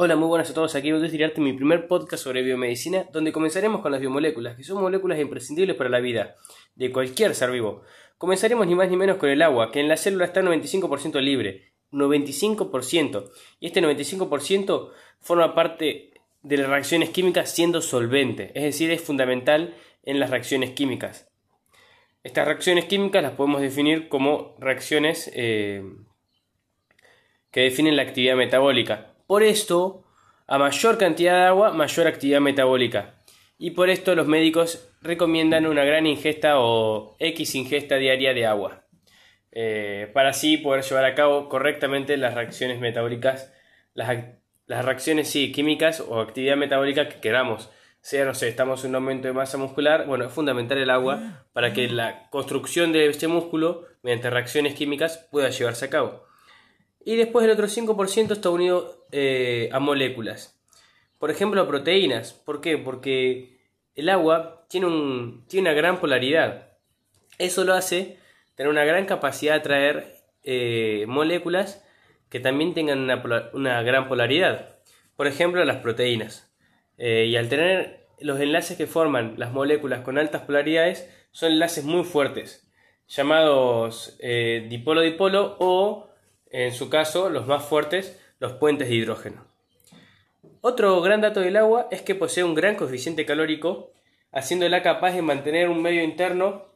Hola, muy buenas a todos. Aquí voy a tirarte mi primer podcast sobre biomedicina, donde comenzaremos con las biomoléculas, que son moléculas imprescindibles para la vida de cualquier ser vivo. Comenzaremos ni más ni menos con el agua, que en la célula está 95% libre. 95%. Y este 95% forma parte de las reacciones químicas siendo solvente, es decir, es fundamental en las reacciones químicas. Estas reacciones químicas las podemos definir como reacciones eh, que definen la actividad metabólica. Por esto, a mayor cantidad de agua, mayor actividad metabólica. Y por esto los médicos recomiendan una gran ingesta o X ingesta diaria de agua. Eh, para así poder llevar a cabo correctamente las reacciones metabólicas, las, reacciones químicas o actividad metabólica que queramos. Sea, no sé, estamos en un aumento de masa muscular, bueno, es fundamental el agua para que la construcción de este músculo, mediante reacciones químicas, pueda llevarse a cabo. Y después el otro 5% está unido eh, a moléculas. Por ejemplo, a proteínas. ¿Por qué? Porque el agua tiene, un, tiene una gran polaridad. Eso lo hace tener una gran capacidad de atraer eh, moléculas que también tengan una, gran polaridad. Por ejemplo, las proteínas. Eh, y al tener los enlaces que forman las moléculas con altas polaridades, son enlaces muy fuertes, llamados dipolo-dipolo o en su caso los más fuertes, los puentes de hidrógeno. Otro gran dato del agua es que posee un gran coeficiente calórico, haciéndola capaz de mantener un medio interno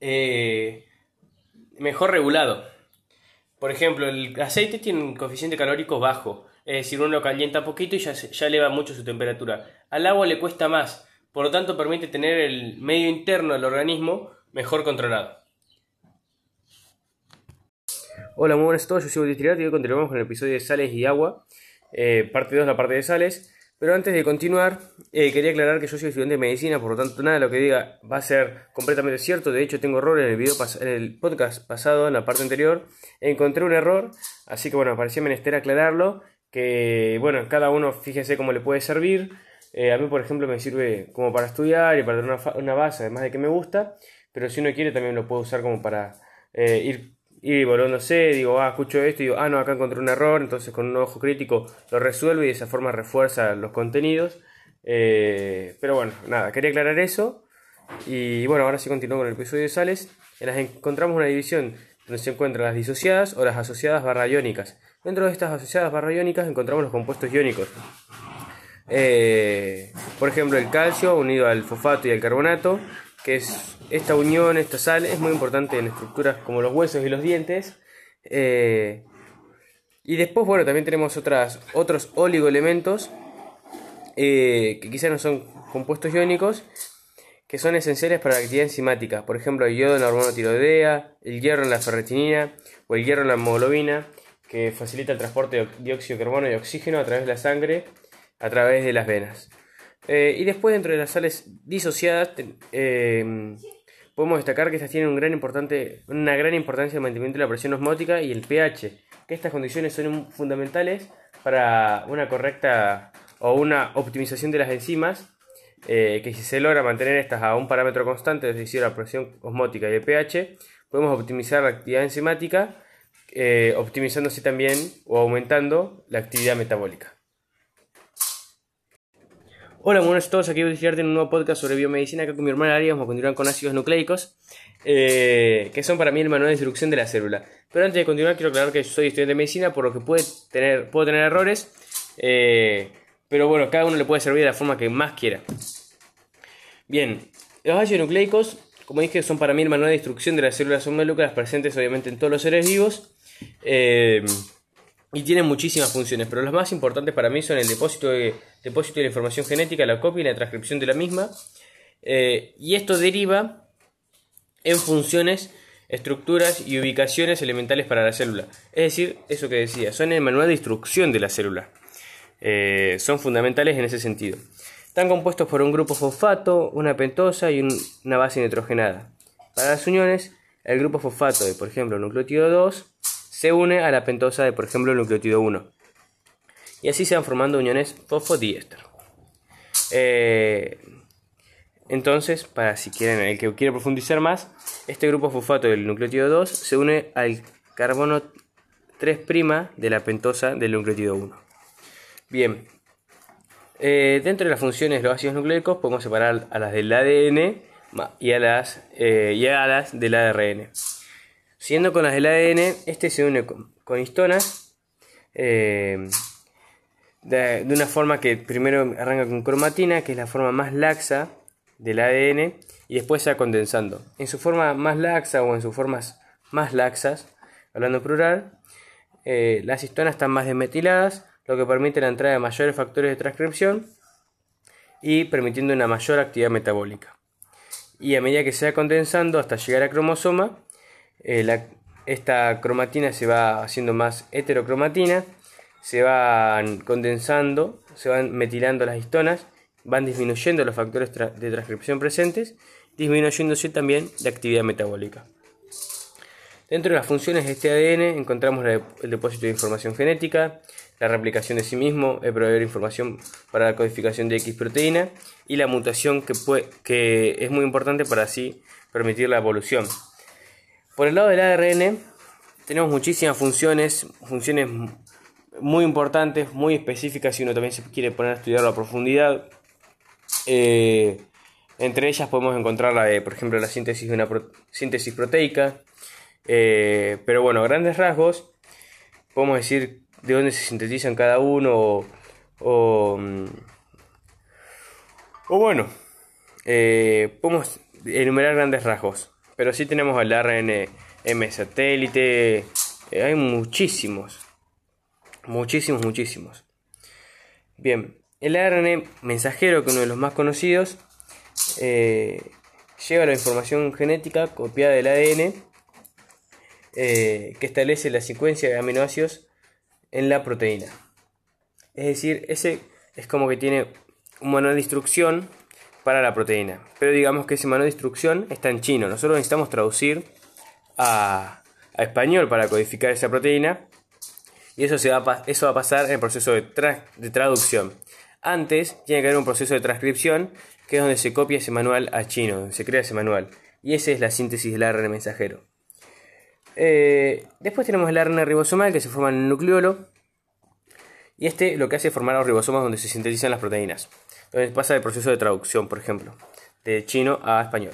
eh, mejor regulado. Por ejemplo, el aceite tiene un coeficiente calórico bajo, es decir, uno lo calienta poquito y ya, ya eleva mucho su temperatura. Al agua le cuesta más, por lo tanto permite tener el medio interno del organismo mejor controlado. Hola, muy buenas a todos, yo soy Bautista y hoy continuamos con el episodio de sales y agua, eh, parte 2, la parte de sales. Pero antes de continuar, eh, quería aclarar que yo soy estudiante de medicina, por lo tanto nada de lo que diga va a ser completamente cierto. De hecho, tengo error en el, video en el podcast pasado, en la parte anterior. Encontré un error, así que bueno, parecía menester aclararlo. Que bueno, cada uno fíjese cómo le puede servir. Eh, a mí, por ejemplo, me sirve como para estudiar y para tener una, una, base, además de que me gusta. Pero si uno quiere, también lo puedo usar como para ir y volviéndose, digo, ah, escucho esto y digo, ah, no, acá encontré un error, entonces con un ojo crítico lo resuelvo y de esa forma refuerza los contenidos. Eh, pero bueno, nada, quería aclarar eso. Y bueno, ahora sí continúo con el episodio de sales. En las encontramos una división donde se encuentran las disociadas o las asociadas barra iónicas. Dentro de estas asociadas barra iónicas encontramos los compuestos iónicos. Eh, por ejemplo, el calcio unido al fosfato y al carbonato, que es esta unión, esta sal, es muy importante en estructuras como los huesos y los dientes. Eh, y después, bueno, también tenemos otras, otros oligoelementos eh, que quizás no son compuestos iónicos, que son esenciales para la actividad enzimática. Por ejemplo, el yodo en la hormona tiroidea, el hierro en la ferritinina o el hierro en la hemoglobina, que facilita el transporte de dióxido de carbono y oxígeno a través de la sangre, a través de las venas. Eh, y después dentro de las sales disociadas eh, podemos destacar que estas tienen una gran importancia en el mantenimiento de la presión osmótica y el pH, que estas condiciones son fundamentales para una correcta o una optimización de las enzimas, eh, que si se logra mantener estas a un parámetro constante, es decir, la presión osmótica y el pH, podemos optimizar la actividad enzimática, optimizándose también o aumentando la actividad metabólica. Hola, buenos a todos, aquí voy a en un nuevo podcast sobre biomedicina. Acá con mi hermana Ari vamos a continuar con ácidos nucleicos, eh, que son para mí el manual de instrucción de la célula. Pero antes de continuar, quiero aclarar que soy estudiante de medicina, por lo que puede tener, puedo tener errores, eh, pero bueno, cada uno le puede servir de la forma que más quiera. Bien, los ácidos nucleicos, como dije, son para mí el manual de instrucción de las células son moléculas presentes obviamente en todos los seres vivos. Eh, y tienen muchísimas funciones, pero las más importantes para mí son el depósito de, depósito de la información genética, la copia y la transcripción de la misma. Eh, y esto deriva en funciones, estructuras y ubicaciones elementales para la célula. Es decir, eso que decía, son el manual de instrucción de la célula. Eh, son fundamentales en ese sentido. Están compuestos por un grupo fosfato, una pentosa y una base nitrogenada. Para las uniones, el grupo fosfato de, por ejemplo, nucleótido 2 se une a la pentosa de, por ejemplo, el nucleótido 1. Y así se van formando uniones fosfodiéster. Eh, entonces, para si quieren, el que quiere profundizar más, este grupo fosfato del nucleótido 2 se une al carbono 3' de la pentosa del nucleótido 1. Bien. Eh, dentro de las funciones de los ácidos nucleicos podemos separar a las del ADN y a las, eh, y a las del ARN. Siguiendo con las del ADN, este se une con, histonas eh, de, una forma que primero arranca con cromatina, que es la forma más laxa del ADN, y después se va condensando. En su forma más laxa o en sus formas más laxas, hablando plural, eh, las histonas están más desmetiladas, lo que permite la entrada de mayores factores de transcripción y permitiendo una mayor actividad metabólica. Y a medida que se va condensando hasta llegar a cromosoma, eh, esta cromatina se va haciendo más heterocromatina, se van condensando, se van metilando las histonas, van disminuyendo los factores de transcripción presentes, disminuyéndose también la actividad metabólica. Dentro de las funciones de este ADN encontramos el depósito de información genética, la replicación de sí mismo, el proveer información para la codificación de X proteína y la mutación que, que es muy importante para así permitir la evolución. Por el lado del ARN tenemos muchísimas funciones, funciones muy importantes, muy específicas si uno también se quiere poner a estudiarlo a profundidad. Eh, entre ellas podemos encontrar la por ejemplo, la síntesis de una síntesis proteica. Eh, pero bueno, grandes rasgos, podemos decir de dónde se sintetizan cada uno o, mm, bueno, eh, podemos enumerar grandes rasgos. Pero sí tenemos el ARN M satélite, hay muchísimos, muchísimos, muchísimos. Bien, el ARN mensajero, que es uno de los más conocidos, eh, lleva la información genética copiada del ADN eh, que establece la secuencia de aminoácidos en la proteína. Es decir, ese es como que tiene un manual de instrucción para la proteína. Pero digamos que ese manual de instrucción está en chino. Nosotros necesitamos traducir a, español para codificar esa proteína. Y eso, se va, eso va a pasar en el proceso de, de traducción. Antes tiene que haber un proceso de transcripción que es donde se copia ese manual a chino, donde se crea ese manual. Y esa es la síntesis del ARN mensajero. Eh, después tenemos el ARN ribosomal que se forma en el nucleolo. Y este lo que hace es formar los ribosomas donde se sintetizan las proteínas. Entonces pasa el proceso de traducción, por ejemplo, de chino a español.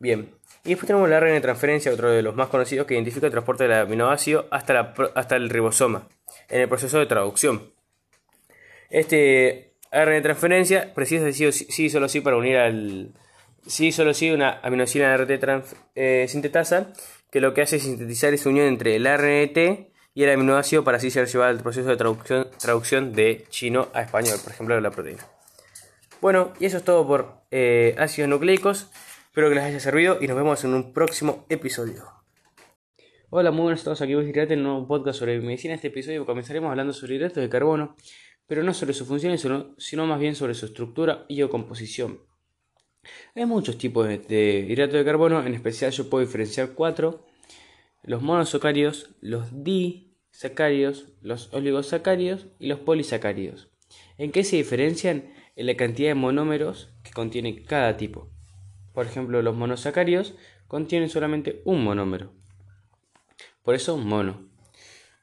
Bien. Y después tenemos el ARN de transferencia, otro de los más conocidos, que identifica el transporte del aminoácido hasta, el ribosoma, en el proceso de traducción. Este ARN de transferencia precisa decir sí, solo sí para unir al. Sí, solo sí una aminosina RT eh, sintetasa que lo que hace es sintetizar esa unión entre el RNT y el aminoácido para así ser llevado al proceso de traducción, traducción de chino a español, por ejemplo, de la proteína. Bueno, y eso es todo por eh, ácidos nucleicos. Espero que les haya servido y nos vemos en un próximo episodio. Hola, muy buenos todos, aquí voy a en un nuevo podcast sobre medicina. En este episodio comenzaremos hablando sobre hidratos de carbono pero no sobre sus funciones, sino, más bien sobre su estructura y o composición. Hay muchos tipos de, hidratos de carbono, en especial yo puedo diferenciar cuatro, los monosacáridos, los disacáridos, los oligosacáridos y los polisacáridos. ¿En qué se diferencian? En la cantidad de monómeros que contiene cada tipo. Por ejemplo, los monosacáridos contienen solamente un monómero. Por eso mono.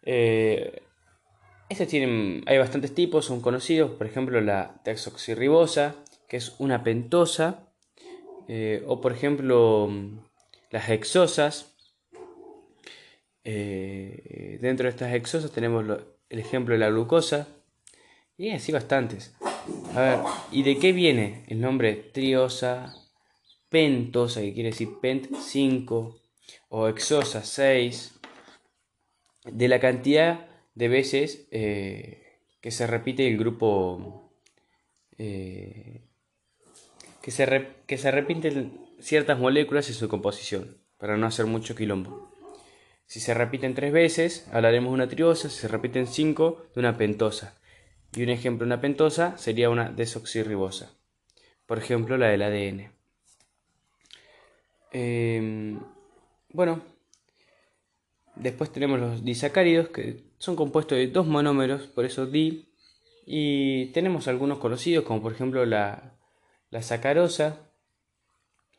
Eh, estos tienen, hay bastantes tipos, son conocidos, por ejemplo la desoxirribosa, que es una pentosa, eh, o por ejemplo las hexosas. Eh, dentro de estas hexosas tenemos el ejemplo de la glucosa, y así bastantes. A ver, ¿y de qué viene el nombre triosa, pentosa, que quiere decir pent 5, o hexosa 6? De la cantidad de veces eh, que se repite el grupo, eh, que, se que se repiten ciertas moléculas en su composición, para no hacer mucho quilombo. Si se repiten tres veces, hablaremos de una triosa, si se repiten cinco, de una pentosa. Y un ejemplo de una pentosa sería una desoxirribosa. Por ejemplo, la del ADN. Em, bueno, después tenemos los disacáridos, que son compuestos de dos monómeros, por eso di. Y tenemos algunos conocidos, como por ejemplo la, la sacarosa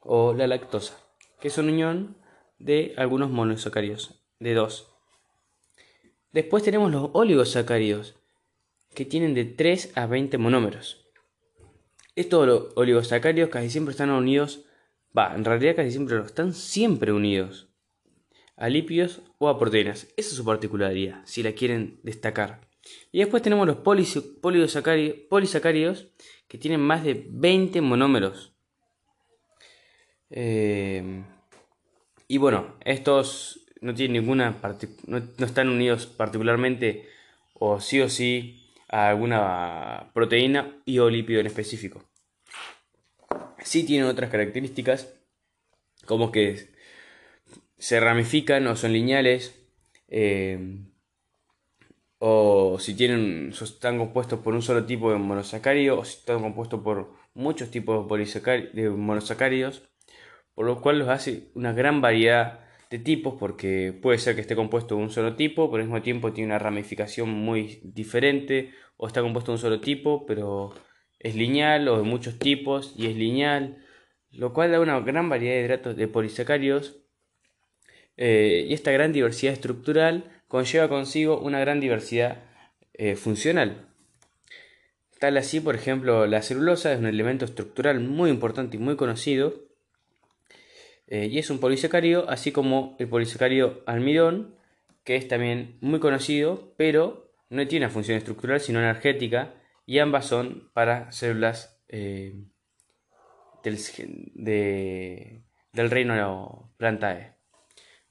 o la lactosa, que son unión de algunos monosacáridos, de dos. Después tenemos los oligosacáridos, que tienen de 3 a 20 monómeros. Estos oligosacáridos casi siempre están unidos, va, en realidad casi siempre están siempre unidos a lípidos o a proteínas. Esa es su particularidad, si la quieren destacar. Y después tenemos los polisacáridos, que tienen más de 20 monómeros. Eh, y bueno, estos no tienen ninguna no están unidos particularmente o sí o sí a alguna proteína y o lípido en específico. Sí tienen otras características como que se ramifican o son lineales eh, o si tienen están compuestos por un solo tipo de monosacárido o si están compuestos por muchos tipos de, de monosacáridos por lo cual los hace una gran variedad de tipos porque puede ser que esté compuesto de un solo tipo, pero al mismo tiempo tiene una ramificación muy diferente, o está compuesto de un solo tipo, pero es lineal o de muchos tipos y es lineal, lo cual da una gran variedad de hidratos de polisacáridos eh, y esta gran diversidad estructural conlleva consigo una gran diversidad eh, funcional. Tal así, por ejemplo, la celulosa es un elemento estructural muy importante y muy conocido, eh, y es un polisacario, así como el polisacario almidón, que es también muy conocido, pero no tiene una función estructural, sino energética, y ambas son para células eh, del, del reino plantae.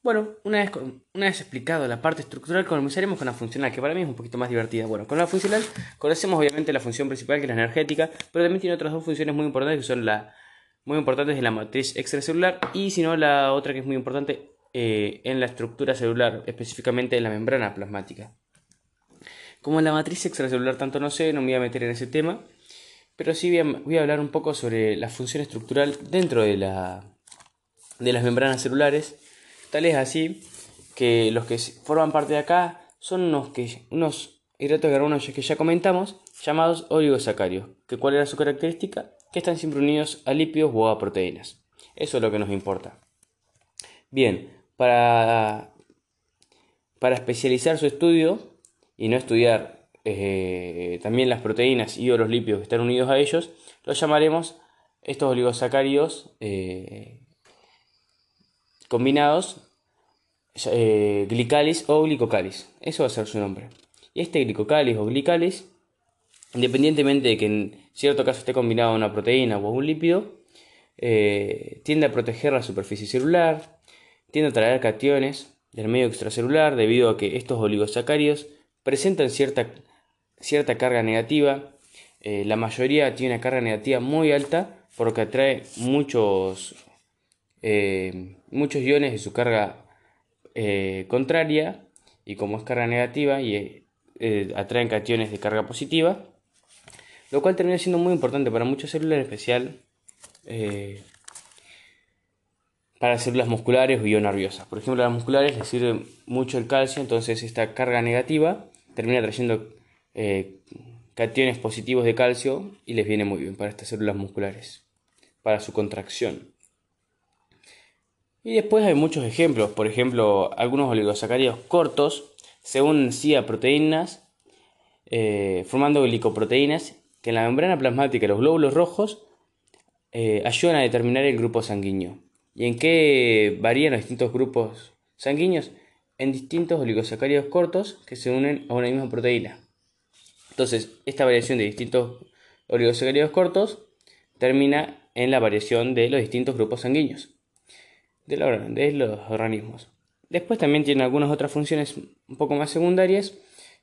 Bueno, una vez, una vez explicado la parte estructural, comenzaremos con la funcional, que para mí es un poquito más divertida. Bueno, con la funcional conocemos obviamente la función principal, que es la energética, pero también tiene otras dos funciones muy importantes, que son la muy importantes en la matriz extracelular y si no la otra que es muy importante eh, en la estructura celular, específicamente en la membrana plasmática. Como la matriz extracelular tanto no sé, no me voy a meter en ese tema, pero sí voy a, hablar un poco sobre la función estructural dentro de, la, de las membranas celulares. Tal es así que los que forman parte de acá son unos, que, unos hidratos de carbono que ya comentamos, llamados oligosacarios. ¿Que ¿Cuál era su característica? Que están siempre unidos a lípidos o a proteínas. Eso es lo que nos importa. Bien, para, para especializar su estudio y no estudiar eh, también las proteínas y o los lípidos que están unidos a ellos, los llamaremos estos oligosacáridos eh, combinados eh, glicalis o glicocalis. Eso va a ser su nombre. Y este glicocalis o glicalis independientemente de que en cierto caso esté combinado una proteína o un lípido, eh, tiende a proteger la superficie celular, tiende a traer cationes del medio extracelular debido a que estos oligosacáridos presentan cierta, cierta carga negativa. Eh, la mayoría tiene una carga negativa muy alta porque atrae muchos, eh, muchos iones de su carga contraria y como es carga negativa y atraen cationes de carga positiva, lo cual termina siendo muy importante para muchas células, en especial eh, para células musculares o nerviosas. Por ejemplo, a las musculares les sirve mucho el calcio, entonces esta carga negativa termina trayendo eh, cationes positivos de calcio y les viene muy bien para estas células musculares, para su contracción. Y después hay muchos ejemplos, por ejemplo, algunos oligosacáridos cortos se unen a proteínas, eh, formando glicoproteínas que en la membrana plasmática los glóbulos rojos eh, ayudan a determinar el grupo sanguíneo. ¿Y en qué varían los distintos grupos sanguíneos? En distintos oligosacáridos cortos que se unen a una misma proteína. Entonces, esta variación de distintos oligosacáridos cortos termina en la variación de los distintos grupos sanguíneos de, los organismos. Después también tiene algunas otras funciones un poco más secundarias,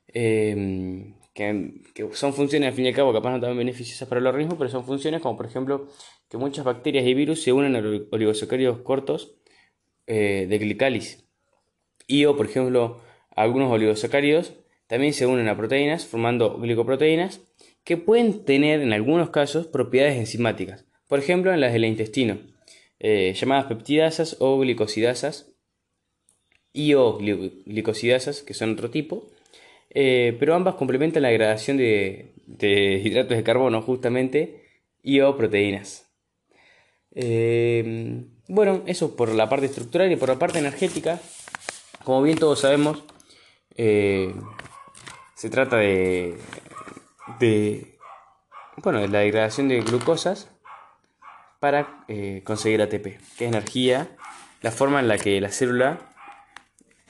eh, que, son funciones al fin y al cabo capaz no tan beneficiosas para el organismo, pero son funciones como por ejemplo que muchas bacterias y virus se unen a oligosacáridos cortos eh, de glicalis. Y o por ejemplo algunos oligosacáridos también se unen a proteínas formando glicoproteínas que pueden tener en algunos casos propiedades enzimáticas, por ejemplo en las del intestino, eh, llamadas peptidasas o glicosidasas y o glicosidasas, que son otro tipo, eh, pero ambas complementan la degradación de, hidratos de carbono justamente y o proteínas. Eh, bueno, eso por la parte estructural y por la parte energética. Como bien todos sabemos, eh, se trata de, de, bueno, de la degradación de glucosas para conseguir ATP, que es energía, la forma en la que la célula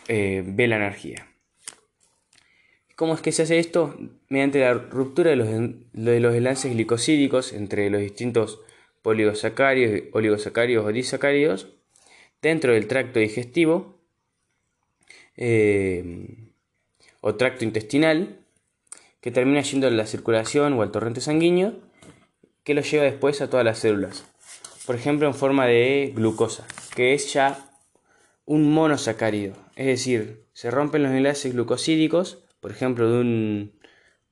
ve la energía. ¿Cómo es que se hace esto? Mediante la ruptura de los, de los enlaces glicosídicos entre los distintos poligosacáridos, oligosacáridos o disacáridos dentro del tracto digestivo eh, o tracto intestinal que termina yendo a la circulación o al torrente sanguíneo que lo lleva después a todas las células. Por ejemplo, en forma de glucosa, que es ya un monosacárido. Es decir, se rompen los enlaces glucosídicos, por ejemplo, de un,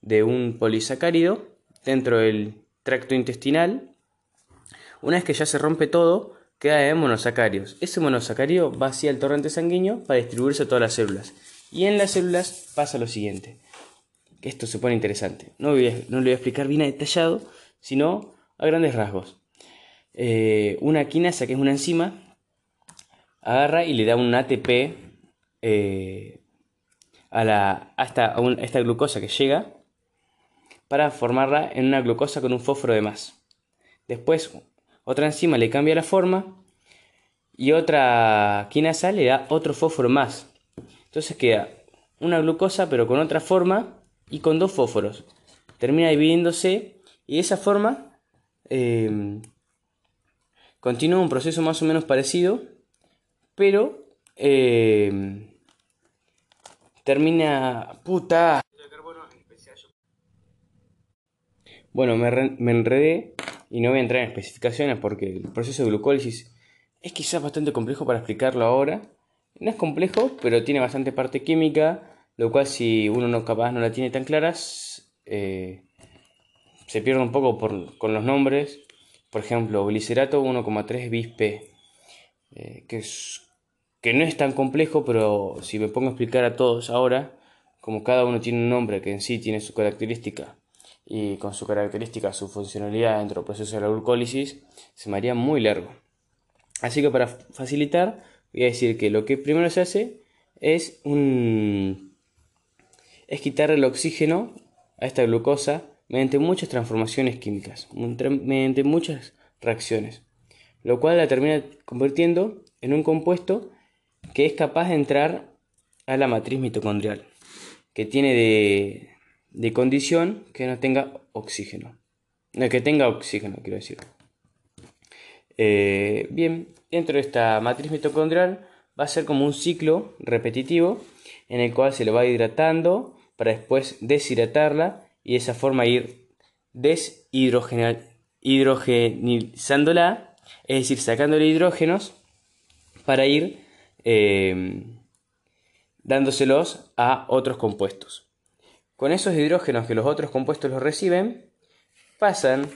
de un polisacárido dentro del tracto intestinal. Una vez que ya se rompe todo, queda de monosacáridos. Ese monosacárido va hacia el torrente sanguíneo para distribuirse a todas las células. Y en las células pasa lo siguiente esto se pone interesante. No, no lo voy a explicar bien detallado, sino a grandes rasgos. Eh, una quinasa, que es una enzima, agarra y le da un ATP eh, a, la, esta, esta glucosa que llega para formarla en una glucosa con un fósforo de más. Después, otra enzima le cambia la forma y otra quinasa le da otro fósforo más. Entonces queda una glucosa pero con otra forma y con dos fósforos. Termina dividiéndose y de esa forma eh, continúa un proceso más o menos parecido, pero eh, termina... ¡Puta! Bueno, me, enredé y no voy a entrar en especificaciones porque el proceso de glucólisis es quizás bastante complejo para explicarlo ahora. No es complejo, pero tiene bastante parte química lo cual si uno no capaz no la tiene tan claras, eh, se pierde un poco con los nombres. Por ejemplo, glicerato 1,3 bis P, eh, que, que no es tan complejo, pero si me pongo a explicar a todos ahora, como cada uno tiene un nombre que en sí tiene su característica y con su característica, su funcionalidad dentro del proceso de la glucólisis, se me haría muy largo. Así que para facilitar, voy a decir que lo que primero se hace es un es quitar el oxígeno a esta glucosa mediante muchas transformaciones químicas, mediante muchas reacciones, lo cual la termina convirtiendo en un compuesto que es capaz de entrar a la matriz mitocondrial, que tiene de, condición que no tenga oxígeno, no, que tenga oxígeno, quiero decir. Eh, bien, dentro de esta matriz mitocondrial va a ser como un ciclo repetitivo en el cual se le va hidratando para después deshidratarla y de esa forma ir deshidrogenizándola, es decir, sacándole hidrógenos para ir em, dándoselos a otros compuestos. Con esos hidrógenos que los otros compuestos los reciben, pasan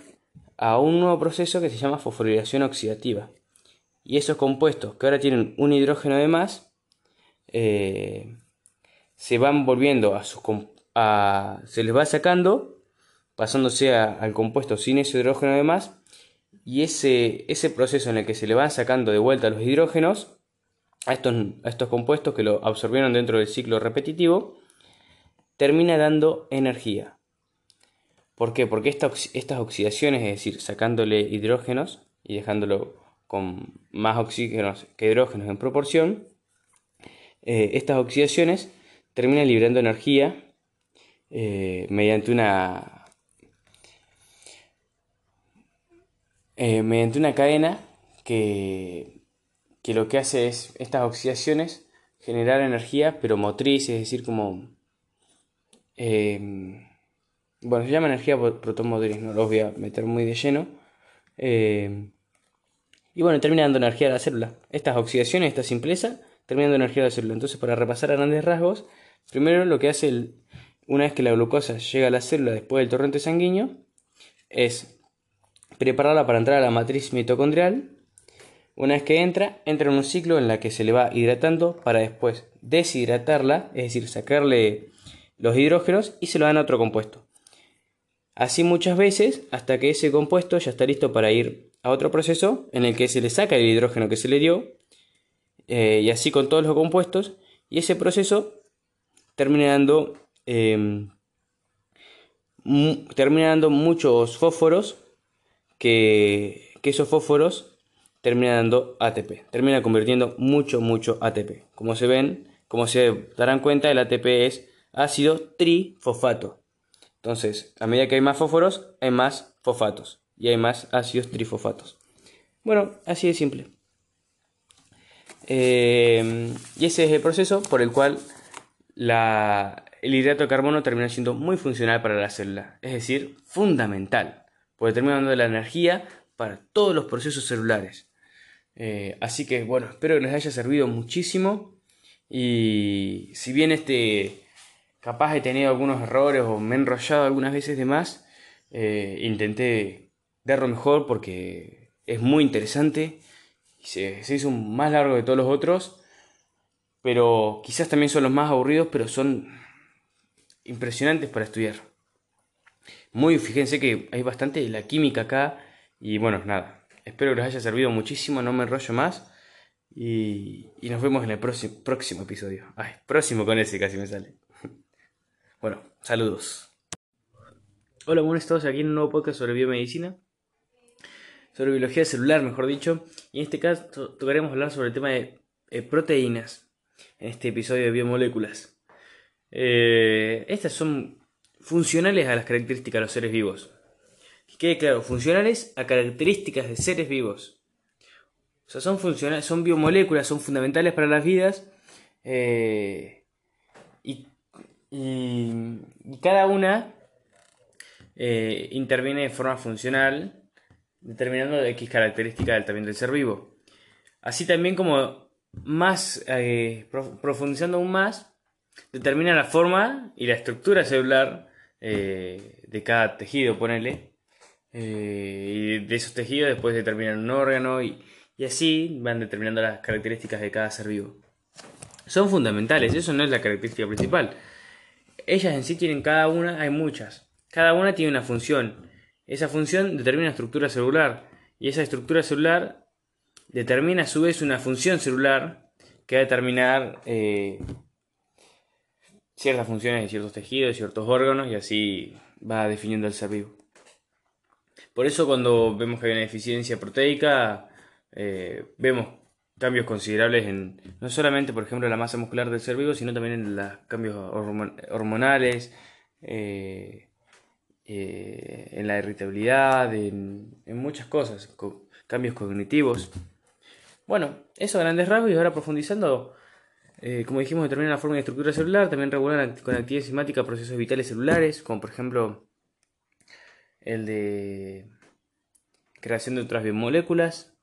a un nuevo proceso que se llama fosforilación oxidativa. Y esos compuestos que ahora tienen un hidrógeno de más, eh, se van volviendo a sus a, se les va sacando pasándose al compuesto sin ese hidrógeno de más y ese, ese proceso en el que se le van sacando de vuelta los hidrógenos a estos, a estos compuestos que lo absorbieron dentro del ciclo repetitivo termina dando energía. ¿Por qué? Porque estas oxidaciones, es decir, sacándole hidrógenos y dejándolo con más oxígenos que hidrógenos en proporción, eh, estas oxidaciones termina liberando energía eh, mediante una eh, mediante una cadena que, que lo que hace es estas oxidaciones generar energía pero motriz es decir como em, bueno se llama energía protomotriz no los voy a meter muy de lleno em, y bueno termina dando energía a la célula estas oxidaciones esta simpleza terminan dando energía a la célula entonces para repasar a grandes rasgos Primero lo que hace una vez que la glucosa llega a la célula después del torrente sanguíneo es prepararla para entrar a la matriz mitocondrial. Una vez que entra, entra en un ciclo en la que se le va hidratando para después deshidratarla, es decir, sacarle los hidrógenos y se lo dan a otro compuesto. Así muchas veces hasta que ese compuesto ya está listo para ir a otro proceso en el que se le saca el hidrógeno que se le dio eh, y así con todos los compuestos y ese proceso termina dando em, termina dando muchos fósforos que, que esos fósforos termina dando ATP, termina convirtiendo mucho, mucho ATP. Como se ven, como se darán cuenta, el ATP es ácido trifosfato. Entonces, a medida que hay más fósforos, hay más fosfatos y hay más ácidos trifosfatos. Bueno, así de simple. Eh, y ese es el proceso por el cual el hidrato de carbono termina siendo muy funcional para la célula, es decir, fundamental, porque termina dando la energía para todos los procesos celulares. Eh, así que bueno, espero que les haya servido muchísimo. Y si bien este capaz he tenido algunos errores o me he enrollado algunas veces de más, eh, intenté darlo mejor porque es muy interesante se, se hizo más largo de todos los otros, pero quizás también son los más aburridos, pero son impresionantes para estudiar. Muy, fíjense que hay bastante la química acá y bueno, nada, Espero que les haya servido muchísimo, no me enrollo más. Y, nos vemos en el próximo, próximo episodio. Ay, próximo con ese casi me sale. Bueno, saludos. Hola, buenos todos aquí en un nuevo podcast sobre biomedicina. Sobre biología celular, mejor dicho. Y en este caso tocaremos hablar sobre el tema de eh, proteínas. En este episodio de biomoléculas. Eh, estas son funcionales a las características de los seres vivos. Que quede claro, funcionales a características de seres vivos. O sea, son funcionales, son biomoléculas, son fundamentales para las vidas. Eh, y, cada una eh, interviene de forma funcional, determinando X características también del ser vivo. Así también como más, eh, profundizando aún más, determina la forma y la estructura celular de cada tejido, ponele, eh, y de esos tejidos después determinan un órgano y, así van determinando las características de cada ser vivo. Son fundamentales, eso no es la característica principal. Ellas en sí tienen cada una, hay muchas. Cada una tiene una función. Esa función determina la estructura celular y esa estructura celular determina a su vez una función celular que va a determinar eh, ciertas funciones de ciertos tejidos, ciertos órganos y así va definiendo el ser vivo. Por eso cuando vemos que hay una deficiencia proteica, eh, vemos cambios considerables en no solamente, por ejemplo, la masa muscular del ser vivo, sino también en los cambios hormonales, eh, eh, en la irritabilidad, en, muchas cosas, cambios cognitivos. Bueno, eso a grandes rasgos y ahora profundizando, como dijimos, determina la forma y estructura celular, también regulan con actividad enzimática procesos vitales celulares, como por ejemplo el de creación de otras biomoléculas,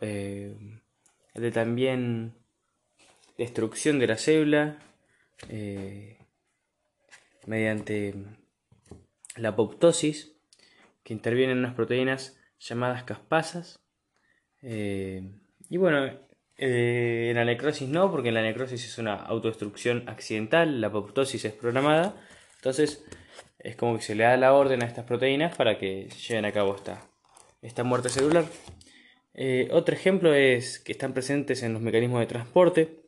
eh, el de también destrucción de la célula eh, mediante la apoptosis, que intervienen unas proteínas llamadas caspasas. Eh, y bueno, en la necrosis no, porque la necrosis es una autodestrucción accidental, la apoptosis es programada. Entonces, es como que se le da la orden a estas proteínas para que lleven a cabo esta, esta muerte celular. Eh, otro ejemplo es que están presentes en los mecanismos de transporte,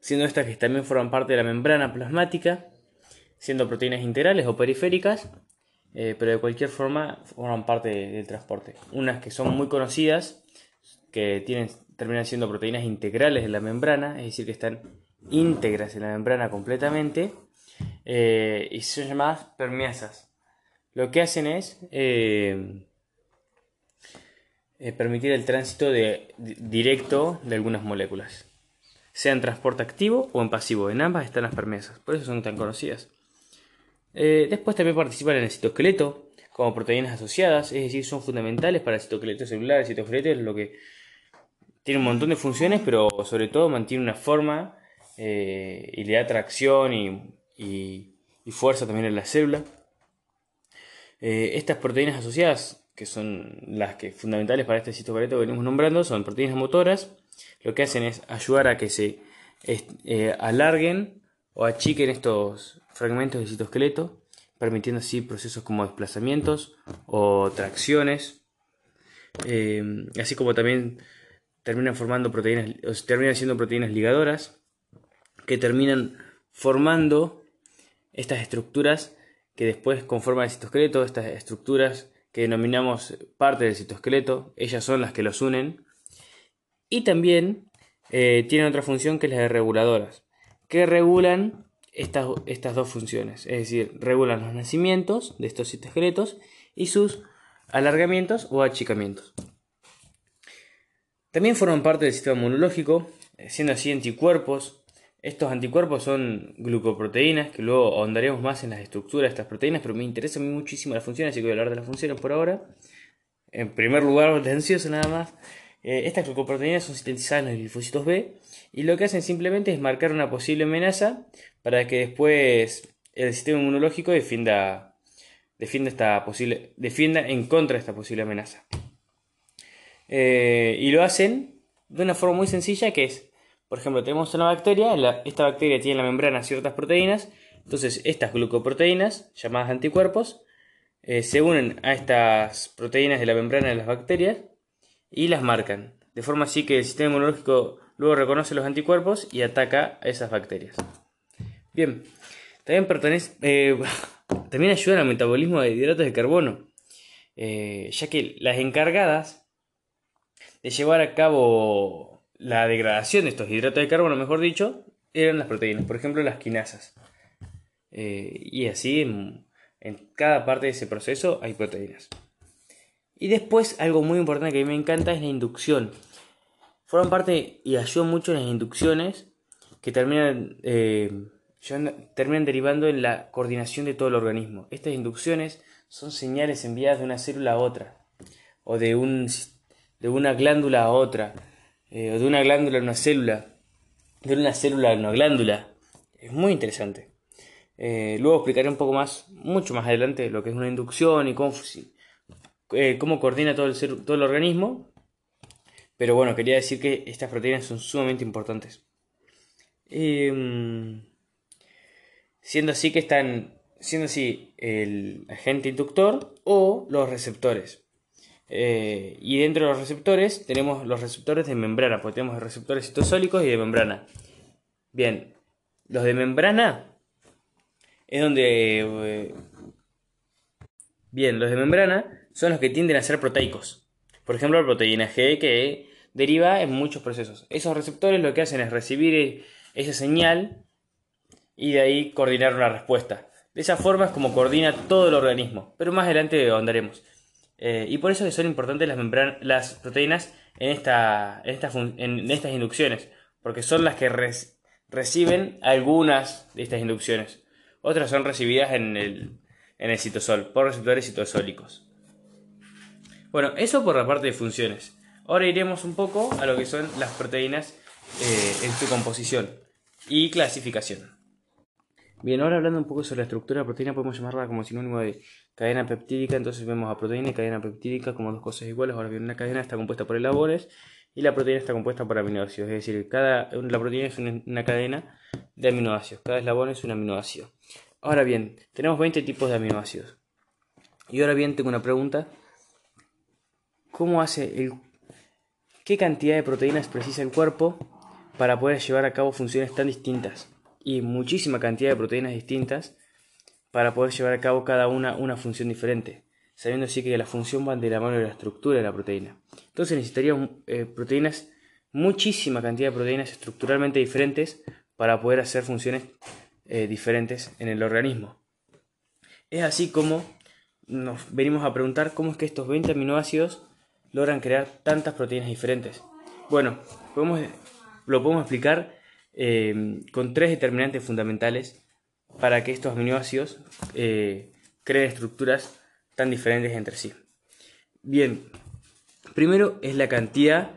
siendo estas que también forman parte de la membrana plasmática, siendo proteínas integrales o periféricas, eh, pero de cualquier forma forman parte del transporte. Unas que son muy conocidas, que tienen, terminan siendo proteínas integrales de la membrana, es decir, que están íntegras en la membrana completamente, eh, y son llamadas permiasas. Lo que hacen es eh, eh, permitir el tránsito de, directo de algunas moléculas, sea en transporte activo o en pasivo. En ambas están las permiasas, por eso son tan conocidas. después también participan en el citoesqueleto como proteínas asociadas, es decir, son fundamentales para el citoesqueleto celular. El citoesqueleto es lo que tiene un montón de funciones, pero sobre todo mantiene una forma y le da tracción y y, fuerza también en la célula. Eh, estas proteínas asociadas, que son las que fundamentales para este citoesqueleto que venimos nombrando, son proteínas motoras. Lo que hacen es ayudar a que se eh, alarguen o achiquen estos fragmentos del citoesqueleto, permitiendo así procesos como desplazamientos o tracciones, eh, así como también terminan formando proteínas, terminan siendo proteínas ligadoras que terminan formando estas estructuras que después conforman el citoesqueleto, estas estructuras que denominamos parte del citoesqueleto, ellas son las que los unen. Y también eh, tienen otra función que es la de reguladoras, que regulan estas, estas dos funciones, es decir, regulan los nacimientos de estos citoesqueletos y sus alargamientos o achicamientos. También forman parte del sistema inmunológico, siendo así anticuerpos. Estos anticuerpos son glucoproteínas, que luego ahondaremos más en las estructuras de estas proteínas, pero me interesa muchísimo la función, así que voy a hablar de las funciones por ahora. En primer lugar, ansioso nada más. Eh, estas glucoproteínas son sintetizadas en los linfocitos B y lo que hacen simplemente es marcar una posible amenaza para que después el sistema inmunológico defienda, defienda, esta posible, defienda en contra de esta posible amenaza. Eh, y lo hacen de una forma muy sencilla que es, por ejemplo, tenemos una bacteria, esta bacteria tiene en la membrana ciertas proteínas, entonces estas glucoproteínas, llamadas anticuerpos, eh, se unen a estas proteínas de la membrana de las bacterias y las marcan, de forma así que el sistema inmunológico luego reconoce los anticuerpos y ataca a esas bacterias. Bien, también, pertenece, eh, también ayudan al metabolismo de hidratos de carbono, ya que las encargadas de llevar a cabo la degradación de estos hidratos de carbono, mejor dicho, eran las proteínas, por ejemplo las quinasas. Eh, y así en, cada parte de ese proceso hay proteínas. Y después algo muy importante que a mí me encanta es la inducción. Forman parte y ayudan mucho en las inducciones que terminan, eh, terminan derivando en la coordinación de todo el organismo. Estas inducciones son señales enviadas de una célula a otra o de un de una glándula a otra, eh, de una glándula a una célula, de una célula a una glándula. Es muy interesante. Eh, luego explicaré un poco más, mucho más adelante, lo que es una inducción y cómo, eh, cómo coordina todo el, todo el organismo. Pero bueno, quería decir que estas proteínas son sumamente importantes. Em, siendo así que están, siendo así el agente inductor o los receptores. Eh, y dentro de los receptores tenemos los receptores de membrana, porque tenemos receptores citosólicos y de membrana. Bien, los de membrana es donde... Eh, bien, los de membrana son los que tienden a ser proteicos. Por ejemplo, la proteína G que deriva en muchos procesos. Esos receptores lo que hacen es recibir esa señal y de ahí coordinar una respuesta. De esa forma es como coordina todo el organismo, pero más adelante andaremos. Eh, y por eso que son importantes las, las proteínas en, en, estas inducciones, porque son las que reciben algunas de estas inducciones. Otras son recibidas en el, en el citosol, por receptores citosólicos. Bueno, eso por la parte de funciones. Ahora iremos un poco a lo que son las proteínas eh, en su composición y clasificación. Bien, ahora hablando un poco sobre la estructura de la proteína, podemos llamarla como sinónimo de cadena peptídica, entonces vemos a proteína y cadena peptídica como dos cosas iguales. Ahora bien, una cadena está compuesta por elabores y la proteína está compuesta por aminoácidos, es decir, cada, la proteína es una, cadena de aminoácidos, cada eslabón es un aminoácido. Ahora bien, tenemos 20 tipos de aminoácidos. Y ahora bien, tengo una pregunta. ¿Cómo hace el... ¿Qué cantidad de proteínas precisa el cuerpo para poder llevar a cabo funciones tan distintas? Y muchísima cantidad de proteínas distintas para poder llevar a cabo cada una una función diferente, sabiendo así que la función va de la mano de la estructura de la proteína. Entonces necesitaríamos eh, proteínas, muchísima cantidad de proteínas estructuralmente diferentes para poder hacer funciones eh, diferentes en el organismo. Es así como nos venimos a preguntar cómo es que estos 20 aminoácidos logran crear tantas proteínas diferentes. Bueno, podemos, lo podemos explicar eh, con tres determinantes fundamentales para que estos aminoácidos eh, creen estructuras tan diferentes entre sí. Bien, primero es la cantidad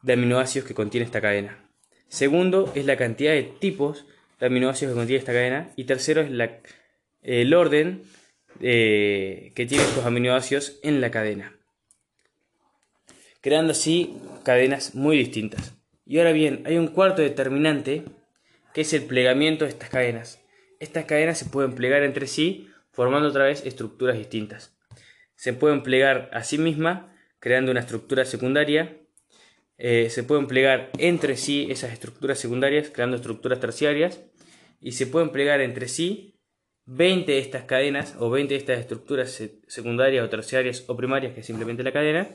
de aminoácidos que contiene esta cadena. Segundo es la cantidad de tipos de aminoácidos que contiene esta cadena. Y tercero es el orden eh, que tienen estos aminoácidos en la cadena. Creando así cadenas muy distintas. Y ahora bien, hay un cuarto determinante que es el plegamiento de estas cadenas estas cadenas se pueden plegar entre sí formando otra vez estructuras distintas. Se pueden plegar a sí mismas creando una estructura secundaria. Eh, se pueden plegar entre sí esas estructuras secundarias creando estructuras terciarias. Y se pueden plegar entre sí 20 de estas cadenas o 20 de estas estructuras secundarias o terciarias o primarias, que es simplemente la cadena,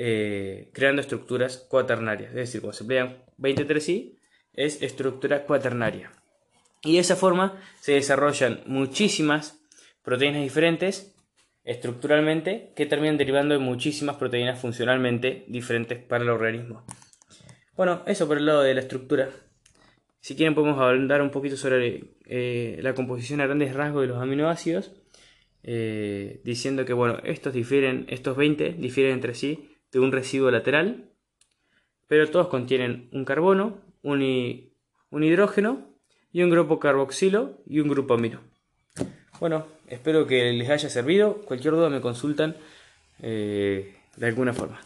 eh, creando estructuras cuaternarias. Es decir, cuando se emplean 20 entre sí, es estructura cuaternaria. Y de esa forma se desarrollan muchísimas proteínas diferentes estructuralmente que terminan derivando de muchísimas proteínas funcionalmente diferentes para el organismo. Bueno, eso por el lado de la estructura. Si quieren podemos hablar un poquito sobre eh, la composición a grandes rasgos de los aminoácidos, eh, diciendo que bueno, estos difieren, estos 20 difieren entre sí de un residuo lateral, pero todos contienen un carbono, un, un hidrógeno y un grupo carboxilo y un grupo amino. Bueno, espero que les haya servido. Cualquier duda me consultan eh, de alguna forma.